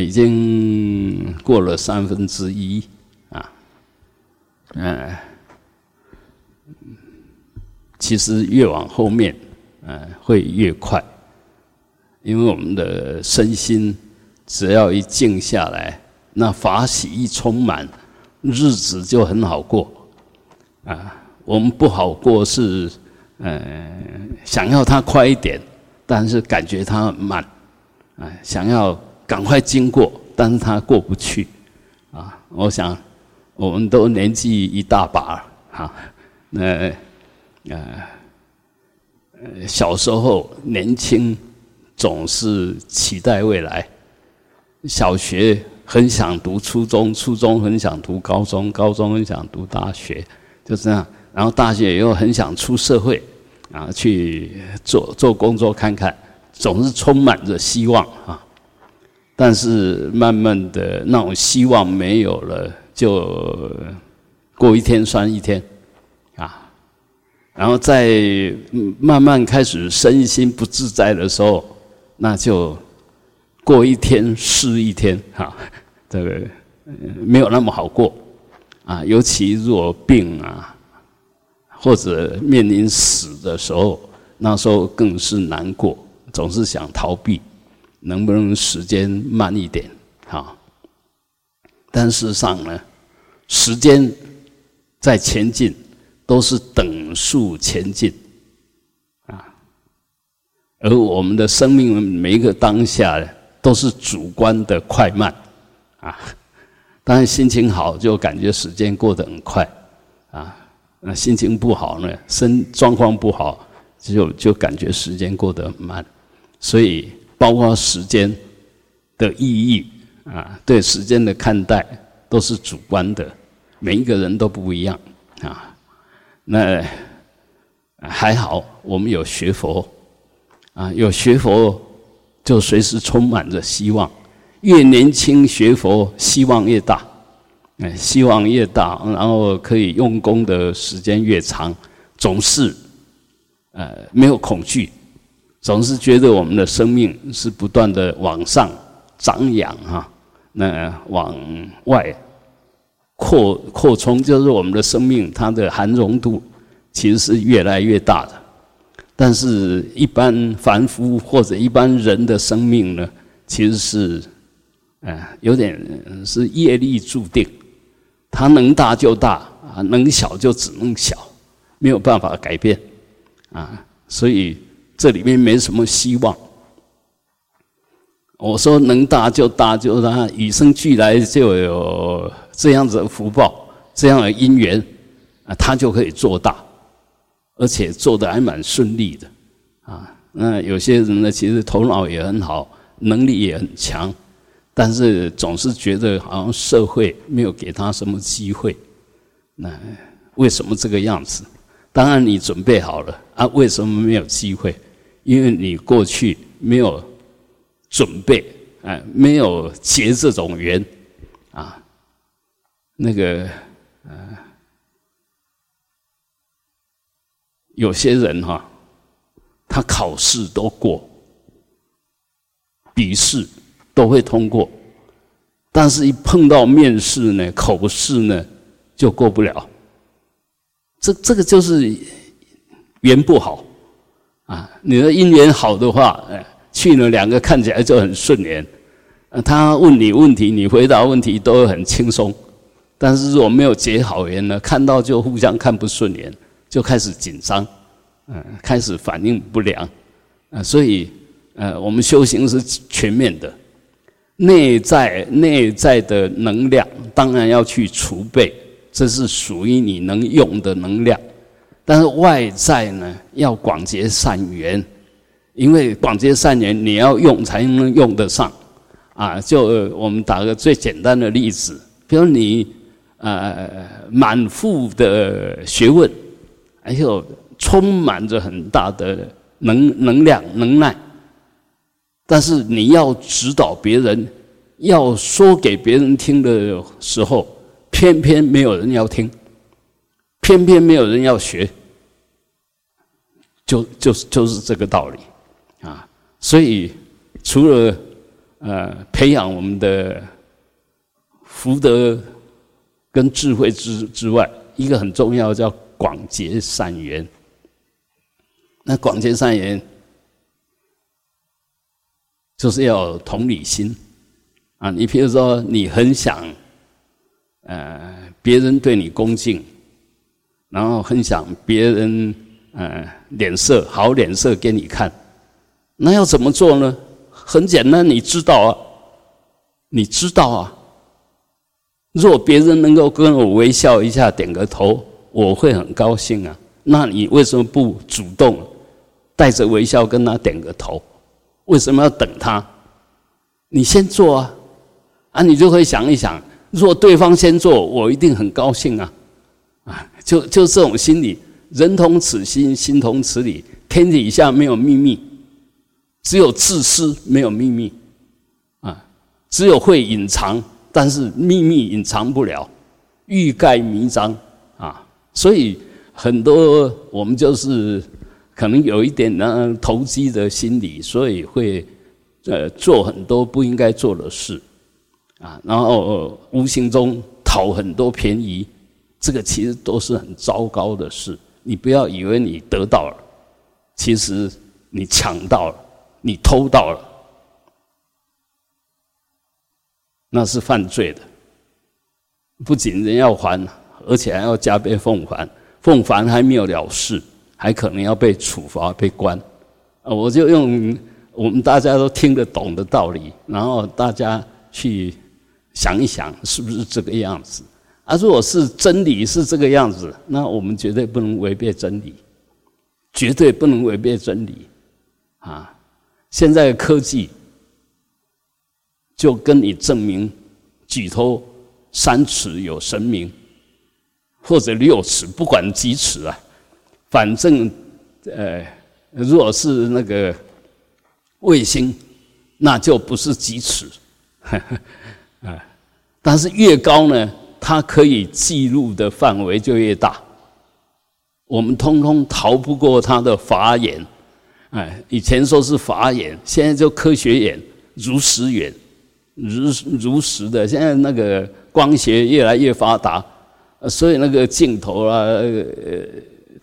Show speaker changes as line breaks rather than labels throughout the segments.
已经过了三分之一啊，嗯，其实越往后面，嗯，会越快，因为我们的身心只要一静下来，那法喜一充满，日子就很好过啊。我们不好过是，嗯，想要它快一点，但是感觉它慢，啊，想要。赶快经过，但是他过不去，啊！我想，我们都年纪一大把了，哈，那呃，小时候年轻，总是期待未来。小学很想读初中，初中很想读高中，高中很想读大学，就这样。然后大学又很想出社会，啊，去做做工作看看，总是充满着希望啊。但是慢慢的那种希望没有了，就过一天算一天，啊，然后在慢慢开始身心不自在的时候，那就过一天是一天，哈，这个没有那么好过，啊，尤其若病啊，或者面临死的时候，那时候更是难过，总是想逃避。能不能时间慢一点？哈，但事实上呢，时间在前进，都是等速前进，啊，而我们的生命每一个当下都是主观的快慢，啊，当然心情好就感觉时间过得很快，啊，那心情不好呢，身状况不好就就感觉时间过得很慢，所以。包括时间的意义啊，对时间的看待都是主观的，每一个人都不一样啊。那还好，我们有学佛啊，有学佛就随时充满着希望。越年轻学佛，希望越大，哎，希望越大，然后可以用功的时间越长，总是呃没有恐惧。总是觉得我们的生命是不断的往上长养哈，那往外扩扩充，就是我们的生命它的含容度其实是越来越大的。但是，一般凡夫或者一般人的生命呢，其实是，呃，有点是业力注定，它能大就大啊，能小就只能小，没有办法改变啊，所以。这里面没什么希望。我说能大就大，就他与生俱来就有这样子的福报，这样的因缘啊，他就可以做大，而且做的还蛮顺利的啊。那有些人呢，其实头脑也很好，能力也很强，但是总是觉得好像社会没有给他什么机会。那为什么这个样子？当然你准备好了啊，为什么没有机会？因为你过去没有准备，哎，没有结这种缘，啊，那个，呃，有些人哈，他考试都过，笔试都会通过，但是一碰到面试呢，口试呢，就过不了。这这个就是缘不好。啊，你的姻缘好的话，哎，去了两个看起来就很顺眼。他问你问题，你回答问题都很轻松。但是如果没有结好缘呢，看到就互相看不顺眼，就开始紧张，嗯，开始反应不良。啊，所以，呃，我们修行是全面的，内在内在的能量当然要去储备，这是属于你能用的能量。但是外在呢，要广结善缘，因为广结善缘，你要用才能用得上，啊，就我们打个最简单的例子，比如你呃满腹的学问，还有充满着很大的能能量能耐，但是你要指导别人，要说给别人听的时候，偏偏没有人要听。偏偏没有人要学，就就是就是这个道理啊！所以除了呃培养我们的福德跟智慧之之外，一个很重要叫广结善缘。那广结善缘，就是要同理心啊！你比如说，你很想，呃，别人对你恭敬，然后很想别人，呃，脸色好脸色给你看，那要怎么做呢？很简单，你知道啊，你知道啊。若别人能够跟我微笑一下，点个头，我会很高兴啊。那你为什么不主动？带着微笑跟他点个头，为什么要等他？你先做啊，啊，你就会想一想，如果对方先做，我一定很高兴啊，啊，就就这种心理，人同此心，心同此理，天底下没有秘密，只有自私，没有秘密，啊，只有会隐藏，但是秘密隐藏不了，欲盖弥彰啊，所以很多我们就是。可能有一点呢投机的心理，所以会呃做很多不应该做的事啊，然后无形中讨很多便宜，这个其实都是很糟糕的事。你不要以为你得到了，其实你抢到了，你偷到了，那是犯罪的。不仅人要还，而且还要加倍奉还，奉还还没有了事。还可能要被处罚、被关，啊！我就用我们大家都听得懂的道理，然后大家去想一想，是不是这个样子？啊，如果是真理是这个样子，那我们绝对不能违背真理，绝对不能违背真理，啊！现在科技就跟你证明，举头三尺有神明，或者六尺，不管几尺啊。反正，呃，如果是那个卫星，那就不是几尺，啊，但是越高呢，它可以记录的范围就越大。我们通通逃不过它的法眼，哎，以前说是法眼，现在就科学眼、如实眼、如如实的。现在那个光学越来越发达，所以那个镜头啊，呃。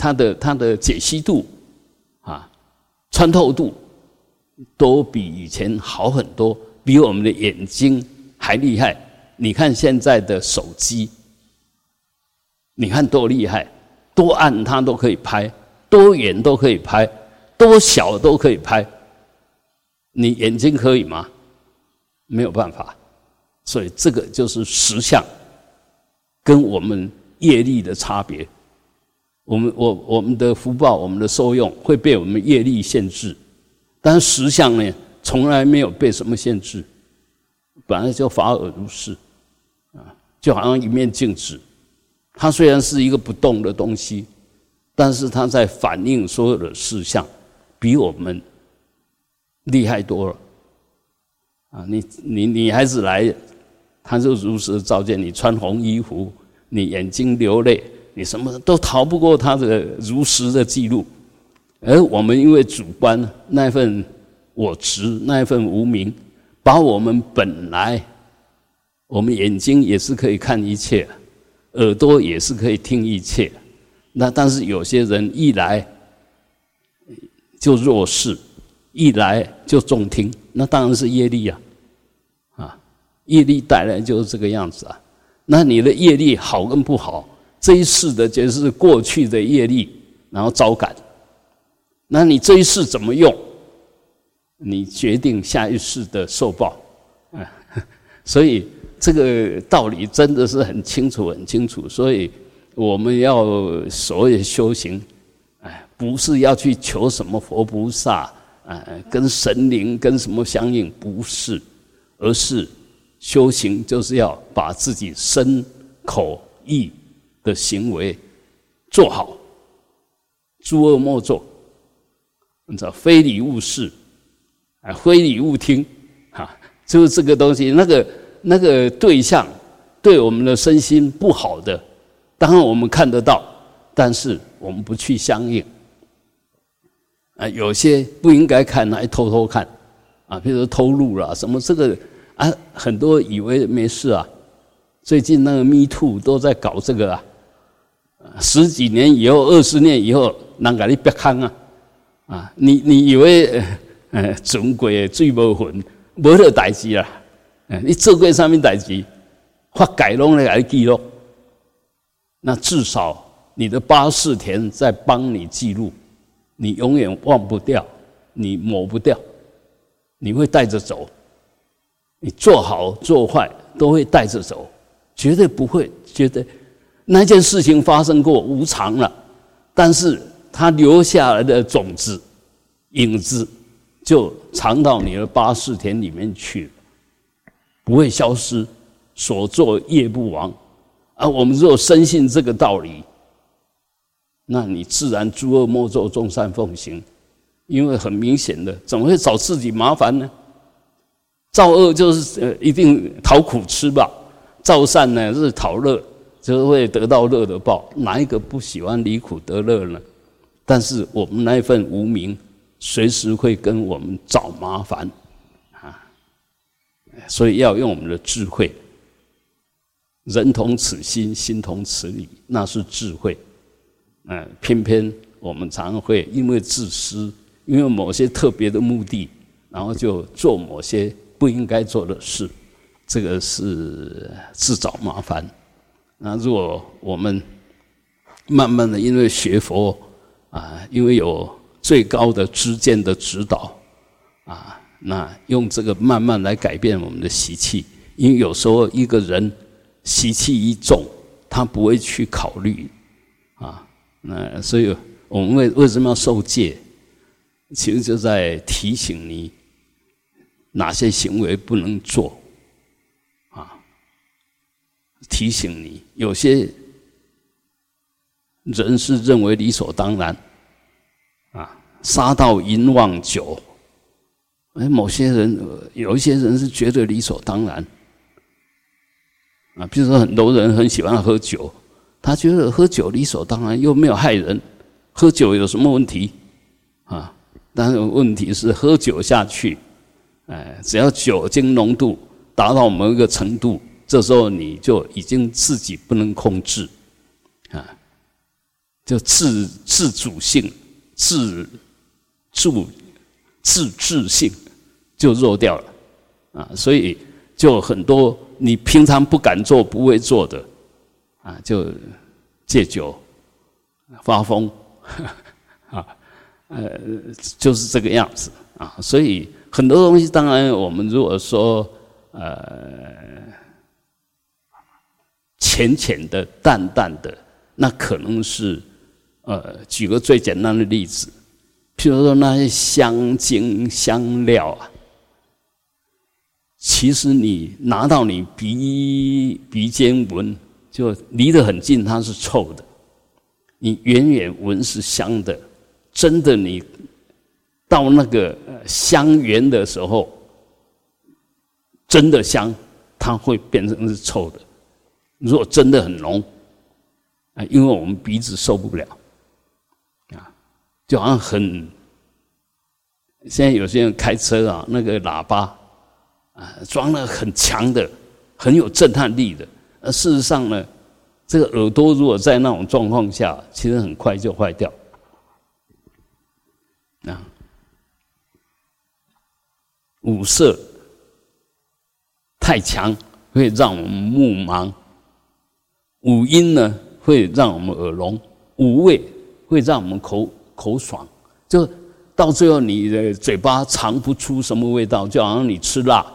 它的它的解析度啊，穿透度都比以前好很多，比我们的眼睛还厉害。你看现在的手机，你看多厉害，多暗它都可以拍，多远都可以拍，多小都可以拍。你眼睛可以吗？没有办法。所以这个就是实相跟我们业力的差别。我们我我们的福报，我们的受用会被我们业力限制，但是实相呢，从来没有被什么限制，本来就法尔如是，就好像一面镜子，它虽然是一个不动的东西，但是它在反映所有的事项，比我们厉害多了，啊，你你你孩子来，他就如实照见你穿红衣服，你眼睛流泪。你什么都逃不过他的如实的记录，而我们因为主观那份我执那份无名，把我们本来我们眼睛也是可以看一切，耳朵也是可以听一切，那但是有些人一来就弱视，一来就重听，那当然是业力啊，啊，业力带来就是这个样子啊。那你的业力好跟不好？这一世的就是过去的业力，然后招感。那你这一世怎么用？你决定下一世的受报。所以这个道理真的是很清楚，很清楚。所以我们要所谓修行，哎，不是要去求什么佛菩萨，啊，跟神灵跟什么相应，不是，而是修行就是要把自己身口意。的行为做好，诸恶莫作，你知道非礼勿视，啊，非礼勿听，哈，就是这个东西。那个那个对象对我们的身心不好的，当然我们看得到，但是我们不去相应。啊，有些不应该看，还偷偷看，啊，比如说偷录了什么这个啊，很多以为没事啊。最近那个 Me Too 都在搞这个啊，十几年以后、二十年以后，啷个你别看啊，啊，你你以为呃，总归最无魂，无得代志啦，你做过上面代志，发改拢来来记录，那至少你的八四田在帮你记录，你永远忘不掉，你抹不掉，你会带着走，你做好做坏都会带着走。绝对不会觉得那件事情发生过无常了，但是它留下来的种子影子就藏到你的八世田里面去了，不会消失。所作业不亡啊！我们若深信这个道理，那你自然诸恶莫作，众善奉行。因为很明显的，怎么会找自己麻烦呢？造恶就是呃，一定讨苦吃吧。造善呢是讨乐，就会得到乐的报。哪一个不喜欢离苦得乐呢？但是我们那一份无名，随时会跟我们找麻烦！所以要用我们的智慧，人同此心，心同此理，那是智慧。嗯，偏偏我们常会因为自私，因为某些特别的目的，然后就做某些不应该做的事。这个是自找麻烦。那如果我们慢慢的，因为学佛啊，因为有最高的知见的指导啊，那用这个慢慢来改变我们的习气。因为有时候一个人习气一重，他不会去考虑啊。那所以我们为为什么要受戒？其实就在提醒你哪些行为不能做啊。提醒你，有些人是认为理所当然，啊，杀到淫忘酒，哎，某些人有一些人是觉得理所当然，啊，比如说很多人很喜欢喝酒，他觉得喝酒理所当然，又没有害人，喝酒有什么问题？啊，但是问题是喝酒下去，哎，只要酒精浓度达到某一个程度。这时候你就已经自己不能控制，啊，就自自主性、自主自制性就弱掉了，啊，所以就很多你平常不敢做、不会做的，啊，就戒酒、发疯，啊，呃，就是这个样子啊。所以很多东西，当然我们如果说，呃。浅浅的、淡淡的，那可能是，呃，举个最简单的例子，譬如说那些香精香料啊，其实你拿到你鼻鼻尖闻，就离得很近，它是臭的；你远远闻是香的。真的，你到那个香源的时候，真的香，它会变成是臭的。如果真的很浓，啊，因为我们鼻子受不了，啊，就好像很，现在有些人开车啊，那个喇叭啊，装了很强的、很有震撼力的，而事实上呢，这个耳朵如果在那种状况下，其实很快就坏掉，啊，五色太强会让我们目盲。五音呢，会让我们耳聋；五味会让我们口口爽。就到最后，你的嘴巴尝不出什么味道，就好像你吃辣，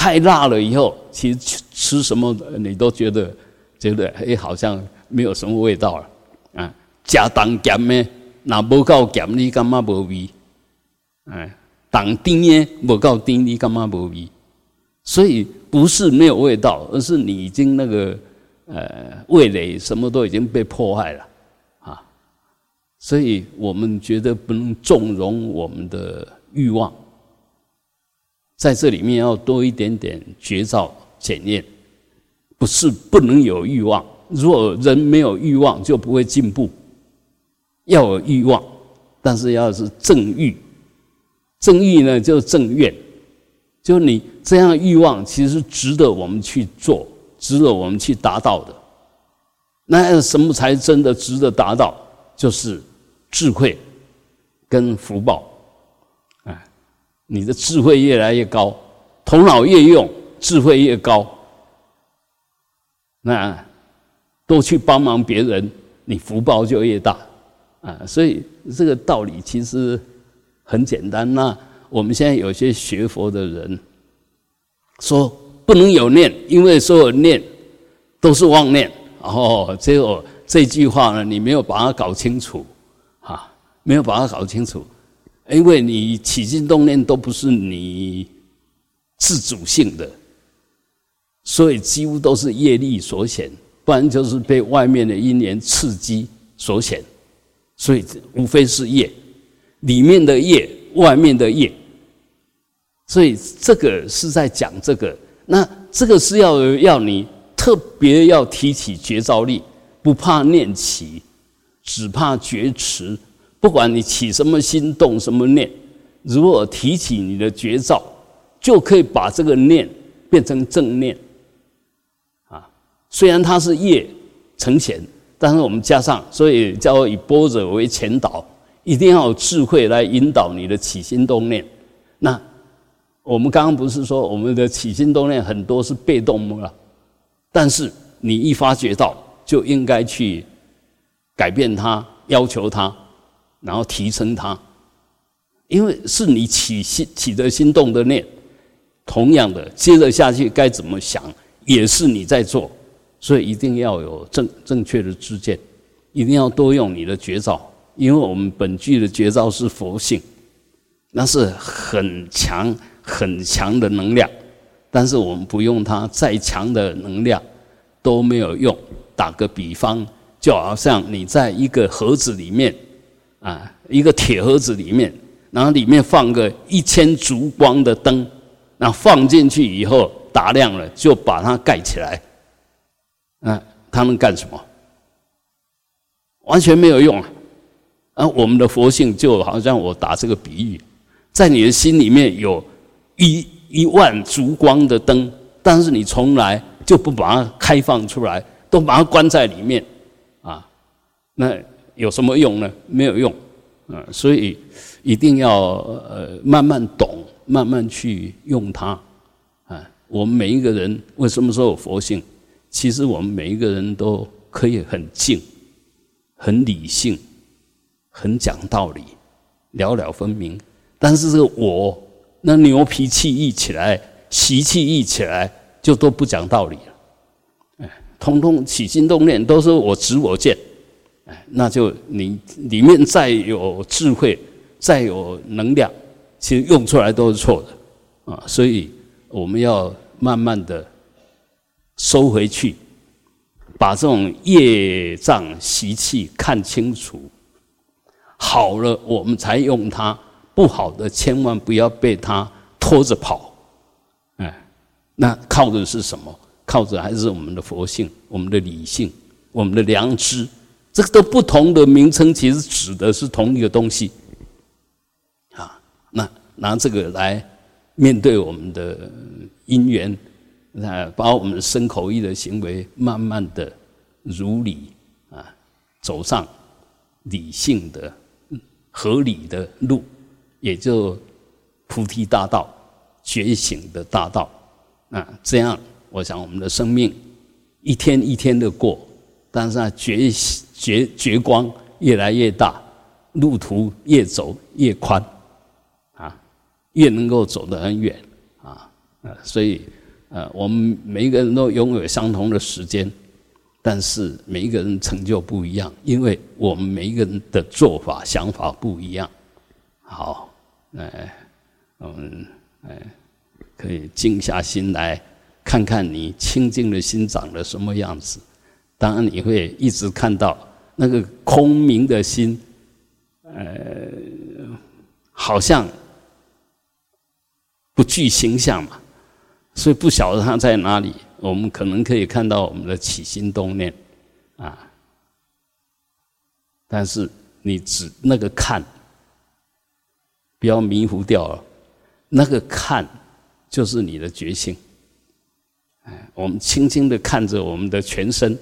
太辣了以后，其实吃吃什么你都觉得觉得哎，好像没有什么味道了啊。加糖咸的，那不够咸，你干嘛无味？哎，当甜的不够甜，你干嘛无味？所以不是没有味道，而是你已经那个。呃，味蕾什么都已经被破坏了，啊，所以我们觉得不能纵容我们的欲望，在这里面要多一点点绝招检验，不是不能有欲望，如果人没有欲望就不会进步，要有欲望，但是要是正欲，正欲呢就是正愿，就你这样欲望，其实值得我们去做，值得我们去达到的。那什么才真的值得达到？就是智慧跟福报。你的智慧越来越高，头脑越用，智慧越高，那多去帮忙别人，你福报就越大。啊，所以这个道理其实很简单。那我们现在有些学佛的人说不能有念，因为所有念都是妄念。哦，这个这句话呢，你没有把它搞清楚，哈，没有把它搞清楚，因为你起心动念都不是你自主性的，所以几乎都是业力所显，不然就是被外面的因缘刺激所显。所以无非是业，里面的业，外面的业。所以这个是在讲这个，那这个是要要你特别要提起觉照力，不怕念起，只怕觉迟。不管你起什么心动什么念，如果提起你的觉照，就可以把这个念变成正念。啊，虽然它是业成显。但是我们加上，所以叫以波者为前导，一定要有智慧来引导你的起心动念。那我们刚刚不是说我们的起心动念很多是被动吗？但是你一发觉到，就应该去改变它，要求它，然后提升它，因为是你起心起的心动的念，同样的接着下去该怎么想，也是你在做。所以一定要有正正确的知见，一定要多用你的绝招，因为我们本具的绝招是佛性，那是很强很强的能量，但是我们不用它，再强的能量都没有用。打个比方，就好像你在一个盒子里面，啊，一个铁盒子里面，然后里面放个一千烛光的灯，那放进去以后打亮了，就把它盖起来。啊，他能干什么？完全没有用啊！啊，我们的佛性就好像我打这个比喻，在你的心里面有一一万烛光的灯，但是你从来就不把它开放出来，都把它关在里面，啊，那有什么用呢？没有用，啊，所以一定要呃慢慢懂，慢慢去用它，啊，我们每一个人为什么说有佛性？其实我们每一个人都可以很静、很理性、很讲道理、了了分明。但是这个我，那牛脾气一起来，习气一起来，就都不讲道理了。哎，通通起心动念都是我执我见，那就你里面再有智慧、再有能量，其实用出来都是错的啊。所以我们要慢慢的。收回去，把这种业障习气看清楚，好了我们才用它，不好的千万不要被它拖着跑。哎，那靠的是什么？靠着还是我们的佛性、我们的理性、我们的良知。这个都不同的名称，其实指的是同一个东西。啊，那拿这个来面对我们的因缘。那把我们的身口意的行为，慢慢的如理啊，走上理性的、合理的路，也就菩提大道、觉醒的大道啊。这样，我想我们的生命一天一天的过，但是啊，觉醒觉觉光越来越大，路途越走越宽啊，越能够走得很远啊啊，所以。呃，我们每一个人都拥有相同的时间，但是每一个人成就不一样，因为我们每一个人的做法、想法不一样。好，哎，我们哎，可以静下心来看看你清净的心长得什么样子。当然，你会一直看到那个空明的心，呃，好像不具形象嘛。所以不晓得它在哪里，我们可能可以看到我们的起心动念，啊，但是你只那个看，不要迷糊掉了。那个看就是你的觉性。哎，我们轻轻的看着我们的全身，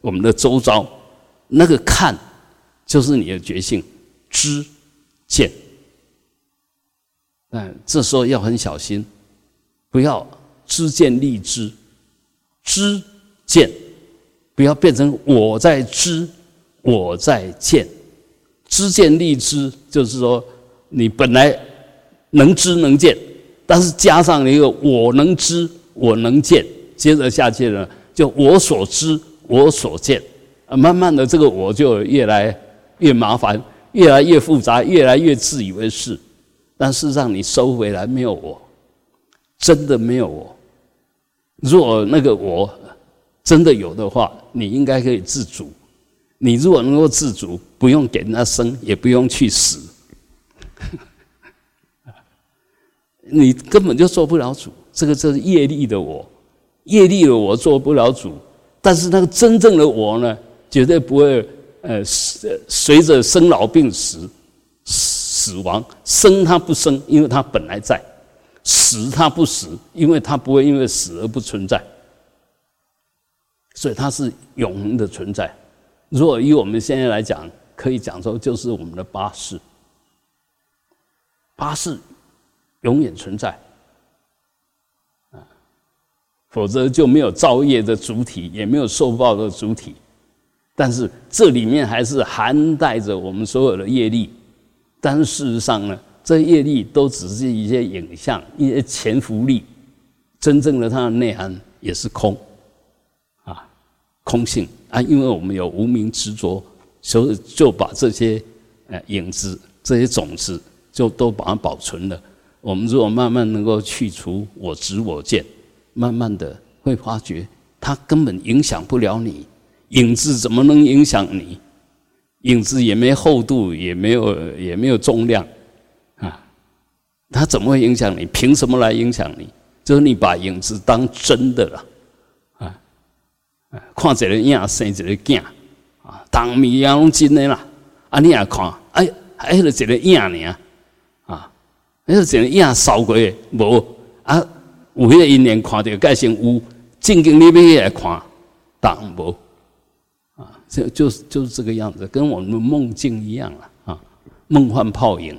我们的周遭，那个看就是你的觉性，知见。嗯，这时候要很小心，不要知见立知，知见不要变成我在知，我在见。知见立知，就是说你本来能知能见，但是加上一个我能知我能见，接着下去呢，就我所知我所见，慢慢的这个我就越来越麻烦，越来越复杂，越来越自以为是。但事实上，你收回来没有我，真的没有我。如果那个我真的有的话，你应该可以自主。你如果能够自主，不用给人家生，也不用去死，你根本就做不了主。这个就是业力的我，业力的我做不了主。但是那个真正的我呢，绝对不会呃随着生老病死死亡，生它不生，因为它本来在；死它不死，因为它不会因为死而不存在。所以它是永恒的存在。如果以我们现在来讲，可以讲说就是我们的八世，八世永远存在，啊，否则就没有造业的主体，也没有受报的主体。但是这里面还是含带着我们所有的业力，但是事实上呢，这业力都只是一些影像，一些潜伏力，真正的它的内涵也是空，啊，空性。啊，因为我们有无名执着，所以就把这些呃影子、这些种子，就都把它保存了。我们如果慢慢能够去除我执我见，慢慢的会发觉，它根本影响不了你。影子怎么能影响你？影子也没厚度，也没有也没有重量啊，它怎么会影响你？凭什么来影响你？就是你把影子当真的了。啊看一个影生一个囝啊，当面也拢真的啦。啊，你也看，哎，还是一个影呢啊，还是一个影扫过无啊？有迄个一年看到盖成有，正经你要来看，当无，就就是就是这个样子，跟我们梦境一样了啊，梦幻泡影。